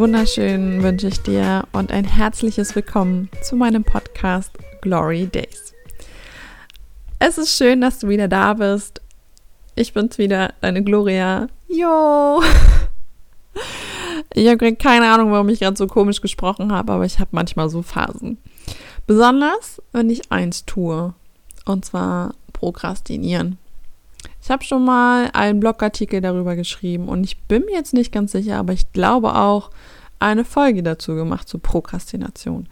Wunderschönen wünsche ich dir und ein herzliches Willkommen zu meinem Podcast Glory Days. Es ist schön, dass du wieder da bist. Ich bin's wieder, deine Gloria. Jo! Ich habe keine Ahnung, warum ich gerade so komisch gesprochen habe, aber ich habe manchmal so Phasen. Besonders, wenn ich eins tue. Und zwar Prokrastinieren. Ich habe schon mal einen Blogartikel darüber geschrieben und ich bin mir jetzt nicht ganz sicher, aber ich glaube auch eine Folge dazu gemacht zu Prokrastination.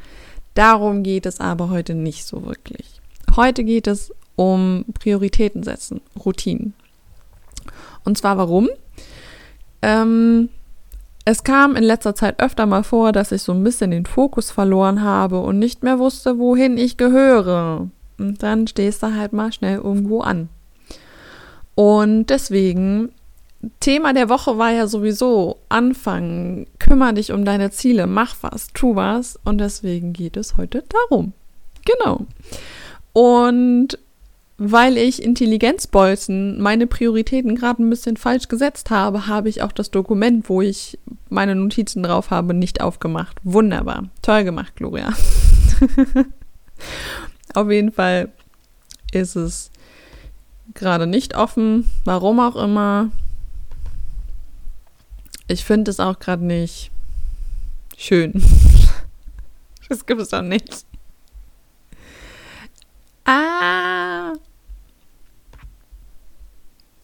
Darum geht es aber heute nicht so wirklich. Heute geht es um Prioritäten setzen, Routinen. Und zwar warum? Ähm, es kam in letzter Zeit öfter mal vor, dass ich so ein bisschen den Fokus verloren habe und nicht mehr wusste, wohin ich gehöre. Und dann stehst du halt mal schnell irgendwo an. Und deswegen, Thema der Woche war ja sowieso anfangen, kümmere dich um deine Ziele, mach was, tu was. Und deswegen geht es heute darum. Genau. Und weil ich Intelligenzbolzen meine Prioritäten gerade ein bisschen falsch gesetzt habe, habe ich auch das Dokument, wo ich meine Notizen drauf habe, nicht aufgemacht. Wunderbar. Toll gemacht, Gloria. Auf jeden Fall ist es gerade nicht offen, warum auch immer. Ich finde es auch gerade nicht schön. Das gibt es doch nicht. Ah.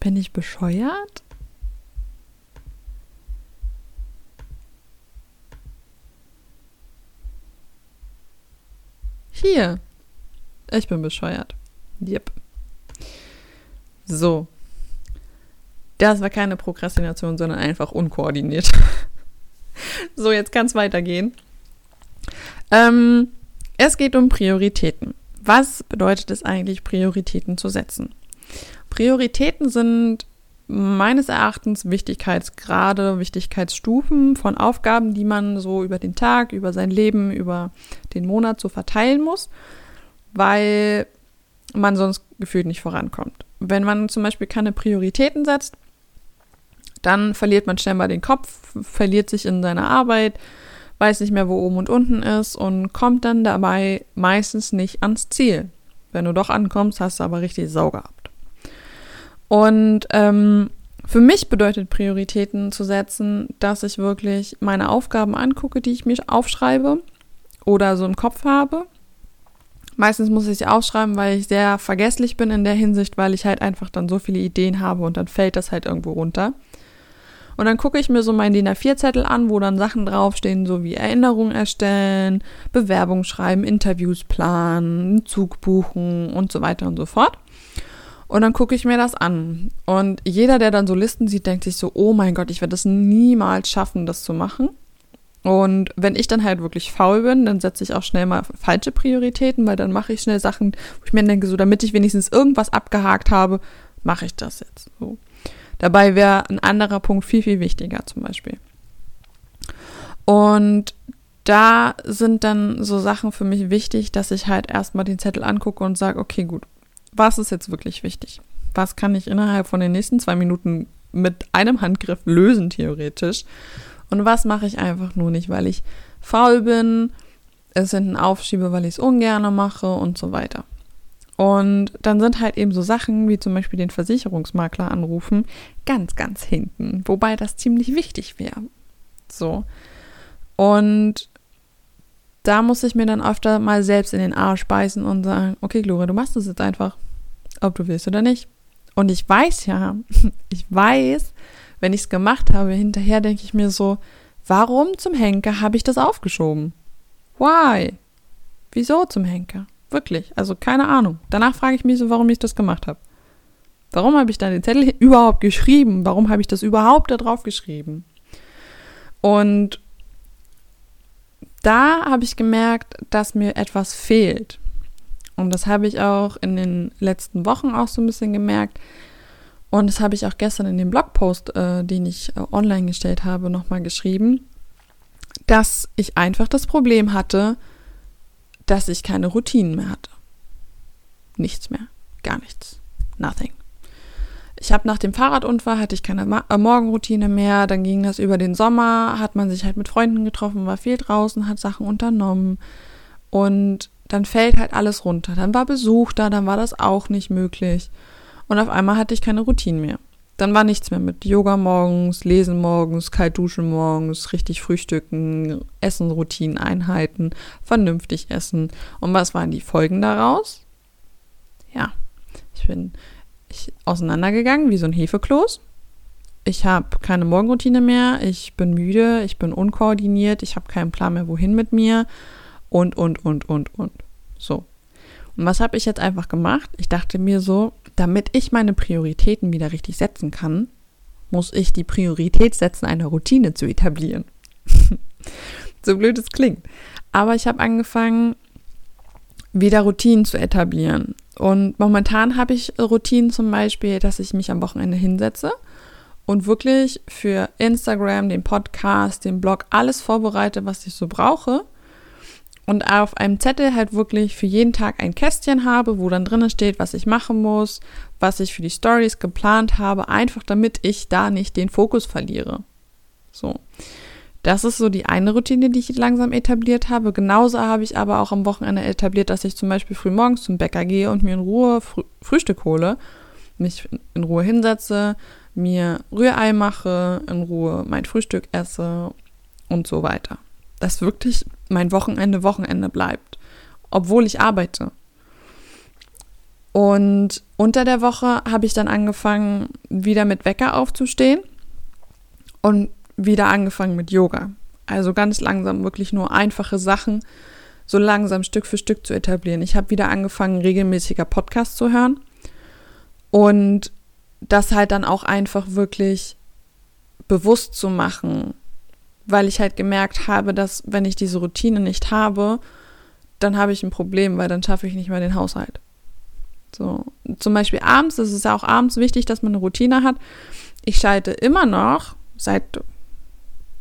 Bin ich bescheuert? Hier. Ich bin bescheuert. Yep. So. Das war keine Prokrastination, sondern einfach unkoordiniert. so, jetzt kann es weitergehen. Ähm, es geht um Prioritäten. Was bedeutet es eigentlich, Prioritäten zu setzen? Prioritäten sind meines Erachtens Wichtigkeitsgrade, Wichtigkeitsstufen von Aufgaben, die man so über den Tag, über sein Leben, über den Monat so verteilen muss, weil man sonst gefühlt nicht vorankommt. Wenn man zum Beispiel keine Prioritäten setzt, dann verliert man schnell mal den Kopf, verliert sich in seiner Arbeit, weiß nicht mehr, wo oben und unten ist und kommt dann dabei meistens nicht ans Ziel. Wenn du doch ankommst, hast du aber richtig Sau gehabt. Und ähm, für mich bedeutet Prioritäten zu setzen, dass ich wirklich meine Aufgaben angucke, die ich mir aufschreibe oder so im Kopf habe Meistens muss ich sie aufschreiben, weil ich sehr vergesslich bin in der Hinsicht, weil ich halt einfach dann so viele Ideen habe und dann fällt das halt irgendwo runter. Und dann gucke ich mir so meinen DIN A4-Zettel an, wo dann Sachen draufstehen, so wie Erinnerungen erstellen, Bewerbung schreiben, Interviews planen, Zug buchen und so weiter und so fort. Und dann gucke ich mir das an. Und jeder, der dann so Listen sieht, denkt sich so, oh mein Gott, ich werde es niemals schaffen, das zu machen. Und wenn ich dann halt wirklich faul bin, dann setze ich auch schnell mal falsche Prioritäten, weil dann mache ich schnell Sachen, wo ich mir denke, so damit ich wenigstens irgendwas abgehakt habe, mache ich das jetzt. So. Dabei wäre ein anderer Punkt viel, viel wichtiger zum Beispiel. Und da sind dann so Sachen für mich wichtig, dass ich halt erstmal den Zettel angucke und sage, okay, gut, was ist jetzt wirklich wichtig? Was kann ich innerhalb von den nächsten zwei Minuten mit einem Handgriff lösen, theoretisch? Und was mache ich einfach nur nicht, weil ich faul bin, es hinten aufschiebe, weil ich es ungern mache und so weiter. Und dann sind halt eben so Sachen wie zum Beispiel den Versicherungsmakler anrufen ganz, ganz hinten, wobei das ziemlich wichtig wäre. So. Und da muss ich mir dann öfter mal selbst in den Arsch beißen und sagen, okay, Gloria, du machst das jetzt einfach, ob du willst oder nicht. Und ich weiß ja, ich weiß, wenn ich es gemacht habe, hinterher denke ich mir so, warum zum Henker habe ich das aufgeschoben? Why? Wieso zum Henker? Wirklich, also keine Ahnung. Danach frage ich mich so, warum ich das gemacht habe. Warum habe ich dann den Zettel überhaupt geschrieben? Warum habe ich das überhaupt da drauf geschrieben? Und da habe ich gemerkt, dass mir etwas fehlt. Und das habe ich auch in den letzten Wochen auch so ein bisschen gemerkt, und das habe ich auch gestern in dem Blogpost, äh, den ich äh, online gestellt habe, nochmal geschrieben, dass ich einfach das Problem hatte, dass ich keine Routinen mehr hatte. Nichts mehr. Gar nichts. Nothing. ich habe nach dem Fahrradunfall hatte ich keine Ma äh, Morgenroutine mehr, dann ging das über den Sommer, hat man sich halt mit Freunden getroffen, war viel draußen, hat Sachen unternommen und dann fällt halt alles runter. Dann war Besuch da, dann war das auch nicht möglich und auf einmal hatte ich keine Routine mehr. Dann war nichts mehr mit Yoga morgens, Lesen morgens, kalt duschen morgens, richtig frühstücken, Essen, Routinen, Einheiten, vernünftig essen. Und was waren die Folgen daraus? Ja, ich bin ich auseinandergegangen wie so ein Hefekloß. Ich habe keine Morgenroutine mehr, ich bin müde, ich bin unkoordiniert, ich habe keinen Plan mehr, wohin mit mir und, und, und, und, und. So. Und was habe ich jetzt einfach gemacht? Ich dachte mir so, damit ich meine Prioritäten wieder richtig setzen kann, muss ich die Priorität setzen, eine Routine zu etablieren. so blöd es klingt. Aber ich habe angefangen, wieder Routinen zu etablieren. Und momentan habe ich Routinen zum Beispiel, dass ich mich am Wochenende hinsetze und wirklich für Instagram, den Podcast, den Blog alles vorbereite, was ich so brauche und auf einem Zettel halt wirklich für jeden Tag ein Kästchen habe, wo dann drinnen steht, was ich machen muss, was ich für die Stories geplant habe, einfach damit ich da nicht den Fokus verliere. So. Das ist so die eine Routine, die ich langsam etabliert habe. Genauso habe ich aber auch am Wochenende etabliert, dass ich zum Beispiel früh morgens zum Bäcker gehe und mir in Ruhe Frü Frühstück hole, mich in Ruhe hinsetze, mir Rührei mache, in Ruhe mein Frühstück esse und so weiter dass wirklich mein Wochenende Wochenende bleibt, obwohl ich arbeite. Und unter der Woche habe ich dann angefangen, wieder mit Wecker aufzustehen und wieder angefangen mit Yoga. Also ganz langsam wirklich nur einfache Sachen, so langsam Stück für Stück zu etablieren. Ich habe wieder angefangen, regelmäßiger Podcast zu hören und das halt dann auch einfach wirklich bewusst zu machen, weil ich halt gemerkt habe, dass wenn ich diese Routine nicht habe, dann habe ich ein Problem, weil dann schaffe ich nicht mehr den Haushalt. So, zum Beispiel abends, es ist ja auch abends wichtig, dass man eine Routine hat. Ich schalte immer noch seit,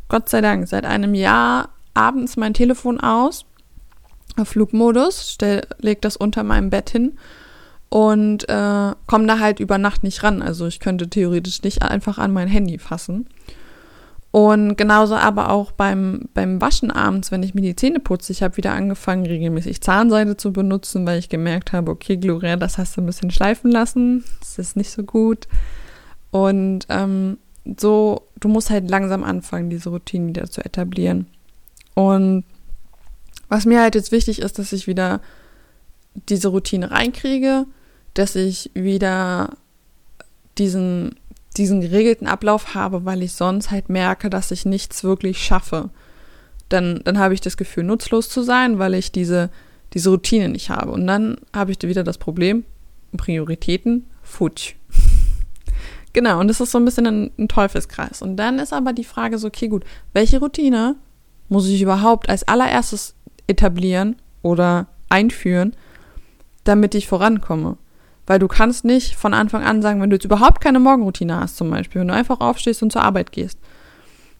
Gott sei Dank, seit einem Jahr abends mein Telefon aus, auf Flugmodus, stell, leg das unter meinem Bett hin und äh, komme da halt über Nacht nicht ran. Also ich könnte theoretisch nicht einfach an mein Handy fassen. Und genauso aber auch beim, beim Waschen abends, wenn ich mir die Zähne putze. Ich habe wieder angefangen, regelmäßig Zahnseide zu benutzen, weil ich gemerkt habe, okay, Gloria, das hast du ein bisschen schleifen lassen. Das ist nicht so gut. Und ähm, so, du musst halt langsam anfangen, diese Routine wieder zu etablieren. Und was mir halt jetzt wichtig ist, dass ich wieder diese Routine reinkriege, dass ich wieder diesen diesen geregelten Ablauf habe, weil ich sonst halt merke, dass ich nichts wirklich schaffe. Dann, dann habe ich das Gefühl, nutzlos zu sein, weil ich diese, diese Routine nicht habe. Und dann habe ich wieder das Problem, Prioritäten, futsch. genau, und das ist so ein bisschen ein, ein Teufelskreis. Und dann ist aber die Frage so, okay, gut, welche Routine muss ich überhaupt als allererstes etablieren oder einführen, damit ich vorankomme? Weil du kannst nicht von Anfang an sagen, wenn du jetzt überhaupt keine Morgenroutine hast, zum Beispiel, wenn du einfach aufstehst und zur Arbeit gehst.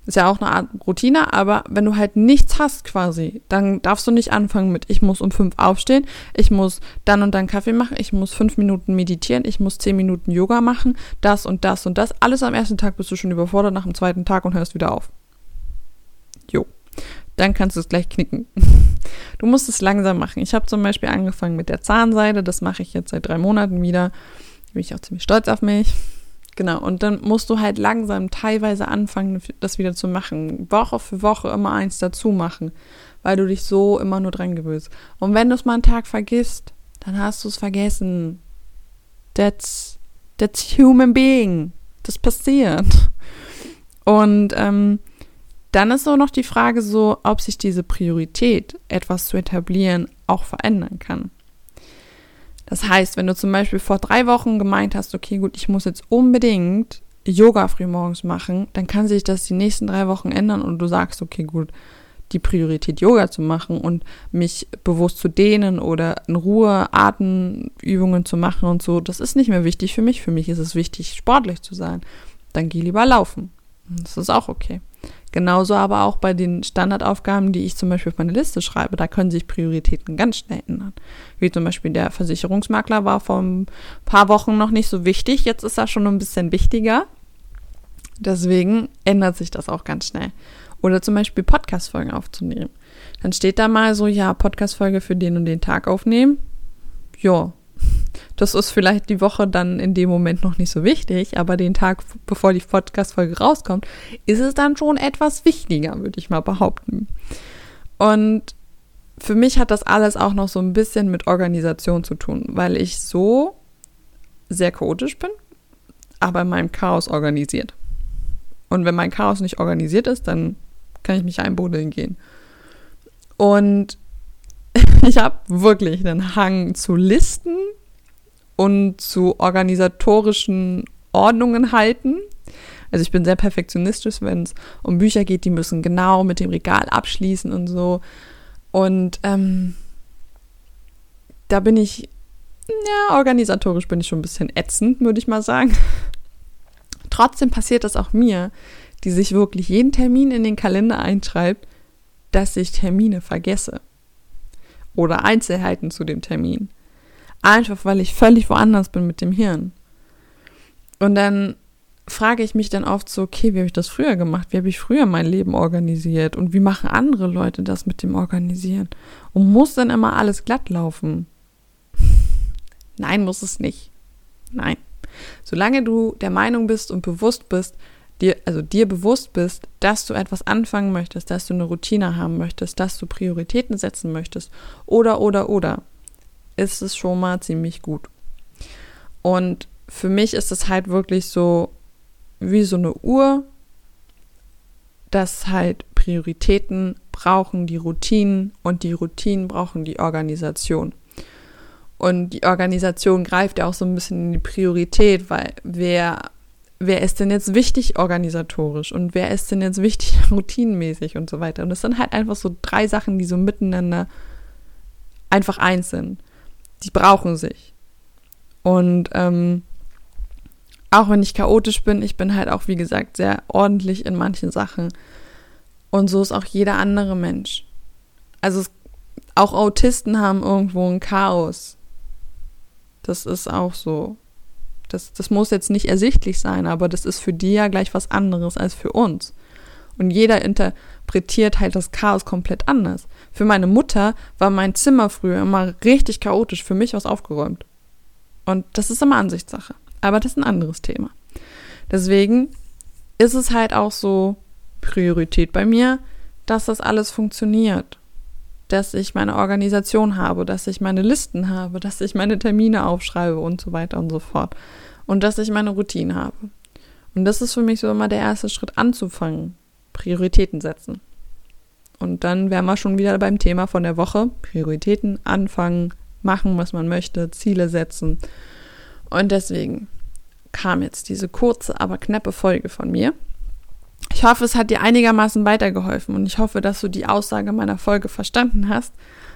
Ist ja auch eine Art Routine, aber wenn du halt nichts hast quasi, dann darfst du nicht anfangen mit, ich muss um fünf aufstehen, ich muss dann und dann Kaffee machen, ich muss fünf Minuten meditieren, ich muss zehn Minuten Yoga machen, das und das und das. Alles am ersten Tag bist du schon überfordert, nach dem zweiten Tag und hörst wieder auf. Jo dann kannst du es gleich knicken. Du musst es langsam machen. Ich habe zum Beispiel angefangen mit der Zahnseide. Das mache ich jetzt seit drei Monaten wieder. Da bin ich auch ziemlich stolz auf mich. Genau, und dann musst du halt langsam teilweise anfangen, das wieder zu machen. Woche für Woche immer eins dazu machen, weil du dich so immer nur dran gewöhnst. Und wenn du es mal einen Tag vergisst, dann hast du es vergessen. That's, that's human being. Das passiert. Und ähm, dann ist so noch die Frage so, ob sich diese Priorität, etwas zu etablieren, auch verändern kann. Das heißt, wenn du zum Beispiel vor drei Wochen gemeint hast, okay, gut, ich muss jetzt unbedingt Yoga frühmorgens machen, dann kann sich das die nächsten drei Wochen ändern und du sagst, okay, gut, die Priorität Yoga zu machen und mich bewusst zu dehnen oder in Ruhe Atemübungen zu machen und so, das ist nicht mehr wichtig für mich. Für mich ist es wichtig, sportlich zu sein. Dann geh lieber laufen. Das ist auch okay. Genauso aber auch bei den Standardaufgaben, die ich zum Beispiel auf meine Liste schreibe. Da können sich Prioritäten ganz schnell ändern. Wie zum Beispiel der Versicherungsmakler war vor ein paar Wochen noch nicht so wichtig. Jetzt ist er schon ein bisschen wichtiger. Deswegen ändert sich das auch ganz schnell. Oder zum Beispiel Podcast-Folgen aufzunehmen. Dann steht da mal so, ja, Podcast-Folge für den und den Tag aufnehmen. Ja, das ist vielleicht die Woche dann in dem Moment noch nicht so wichtig, aber den Tag, bevor die Podcast-Folge rauskommt, ist es dann schon etwas wichtiger, würde ich mal behaupten. Und für mich hat das alles auch noch so ein bisschen mit Organisation zu tun, weil ich so sehr chaotisch bin, aber in meinem Chaos organisiert. Und wenn mein Chaos nicht organisiert ist, dann kann ich mich einbuddeln gehen. Und ich habe wirklich einen Hang zu Listen und zu organisatorischen Ordnungen halten. Also ich bin sehr perfektionistisch, wenn es um Bücher geht, die müssen genau mit dem Regal abschließen und so. Und ähm, da bin ich, ja, organisatorisch bin ich schon ein bisschen ätzend, würde ich mal sagen. Trotzdem passiert das auch mir, die sich wirklich jeden Termin in den Kalender einschreibt, dass ich Termine vergesse. Oder Einzelheiten zu dem Termin. Einfach weil ich völlig woanders bin mit dem Hirn. Und dann frage ich mich dann oft so, okay, wie habe ich das früher gemacht? Wie habe ich früher mein Leben organisiert? Und wie machen andere Leute das mit dem Organisieren? Und muss dann immer alles glatt laufen? Nein, muss es nicht. Nein. Solange du der Meinung bist und bewusst bist, dir, also dir bewusst bist, dass du etwas anfangen möchtest, dass du eine Routine haben möchtest, dass du Prioritäten setzen möchtest oder, oder, oder, ist es schon mal ziemlich gut. Und für mich ist es halt wirklich so wie so eine Uhr, dass halt Prioritäten brauchen die Routinen und die Routinen brauchen die Organisation. Und die Organisation greift ja auch so ein bisschen in die Priorität, weil wer wer ist denn jetzt wichtig organisatorisch und wer ist denn jetzt wichtig routinenmäßig und so weiter. Und das sind halt einfach so drei Sachen, die so miteinander einfach eins sind. Die brauchen sich. Und ähm, auch wenn ich chaotisch bin, ich bin halt auch, wie gesagt, sehr ordentlich in manchen Sachen. Und so ist auch jeder andere Mensch. Also es, auch Autisten haben irgendwo ein Chaos. Das ist auch so. Das, das muss jetzt nicht ersichtlich sein, aber das ist für die ja gleich was anderes als für uns. Und jeder interpretiert halt das Chaos komplett anders. Für meine Mutter war mein Zimmer früher immer richtig chaotisch, für mich was aufgeräumt. Und das ist immer Ansichtssache. Aber das ist ein anderes Thema. Deswegen ist es halt auch so Priorität bei mir, dass das alles funktioniert dass ich meine Organisation habe, dass ich meine Listen habe, dass ich meine Termine aufschreibe und so weiter und so fort. Und dass ich meine Routine habe. Und das ist für mich so immer der erste Schritt anzufangen. Prioritäten setzen. Und dann wären wir schon wieder beim Thema von der Woche. Prioritäten anfangen, machen, was man möchte, Ziele setzen. Und deswegen kam jetzt diese kurze, aber knappe Folge von mir. Ich hoffe, es hat dir einigermaßen weitergeholfen und ich hoffe, dass du die Aussage meiner Folge verstanden hast.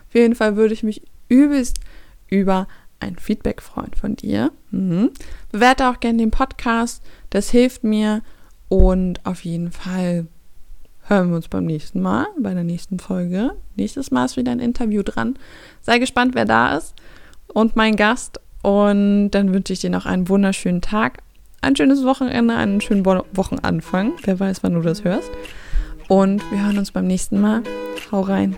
Auf jeden Fall würde ich mich übelst über ein Feedback freuen von dir. Mhm. Bewerte auch gerne den Podcast, das hilft mir und auf jeden Fall hören wir uns beim nächsten Mal, bei der nächsten Folge. Nächstes Mal ist wieder ein Interview dran. Sei gespannt, wer da ist und mein Gast. Und dann wünsche ich dir noch einen wunderschönen Tag ein schönes Wochenende, einen schönen Wo Wochenanfang. Wer weiß, wann du das hörst. Und wir hören uns beim nächsten Mal. Hau rein.